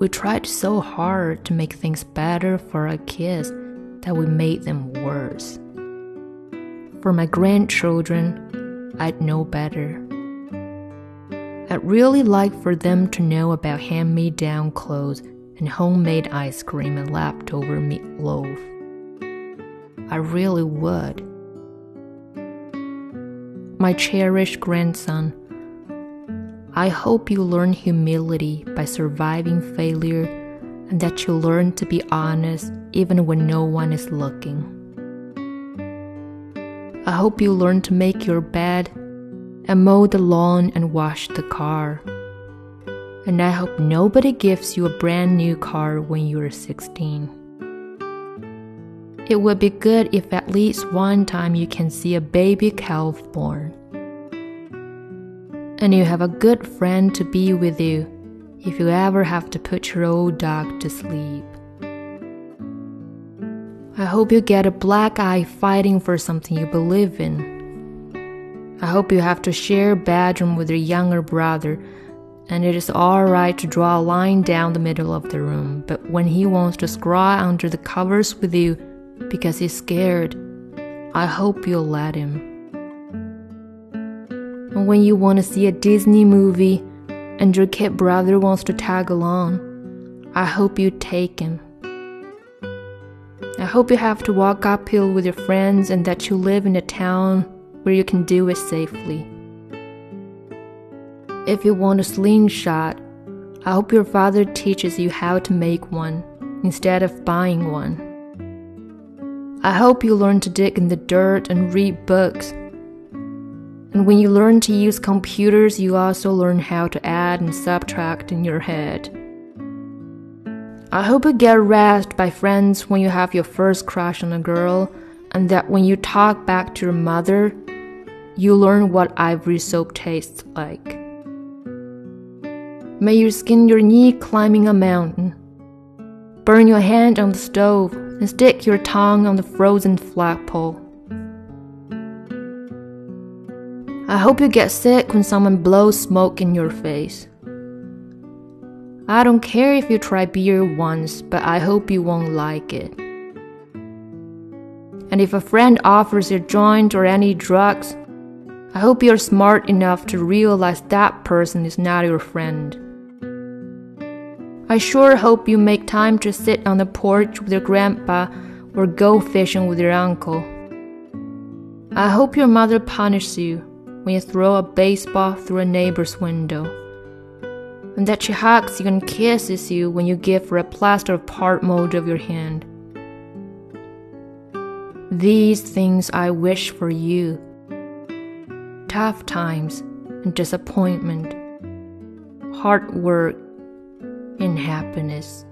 We tried so hard to make things better for our kids that we made them worse. For my grandchildren, I'd know better. I'd really like for them to know about hand me down clothes and homemade ice cream and leftover meatloaf. I really would. My cherished grandson, I hope you learn humility by surviving failure and that you learn to be honest even when no one is looking. I hope you learn to make your bed and mow the lawn and wash the car. And I hope nobody gives you a brand new car when you're 16. It would be good if at least one time you can see a baby calf born and you have a good friend to be with you if you ever have to put your old dog to sleep. I hope you get a black eye fighting for something you believe in. I hope you have to share a bedroom with your younger brother, and it is alright to draw a line down the middle of the room, but when he wants to scrawl under the covers with you because he's scared, I hope you'll let him. When you want to see a Disney movie and your kid brother wants to tag along, I hope you take him. I hope you have to walk uphill with your friends and that you live in a town where you can do it safely. If you want a slingshot, I hope your father teaches you how to make one instead of buying one. I hope you learn to dig in the dirt and read books and when you learn to use computers, you also learn how to add and subtract in your head. I hope you get razzed by friends when you have your first crush on a girl, and that when you talk back to your mother, you learn what ivory soap tastes like. May you skin your knee climbing a mountain, burn your hand on the stove, and stick your tongue on the frozen flagpole. I hope you get sick when someone blows smoke in your face. I don't care if you try beer once, but I hope you won't like it. And if a friend offers you a joint or any drugs, I hope you're smart enough to realize that person is not your friend. I sure hope you make time to sit on the porch with your grandpa or go fishing with your uncle. I hope your mother punishes you when you throw a baseball through a neighbor's window, and that she hugs you and kisses you when you give her a plaster of Paris mold of your hand. These things I wish for you. Tough times and disappointment, hard work and happiness.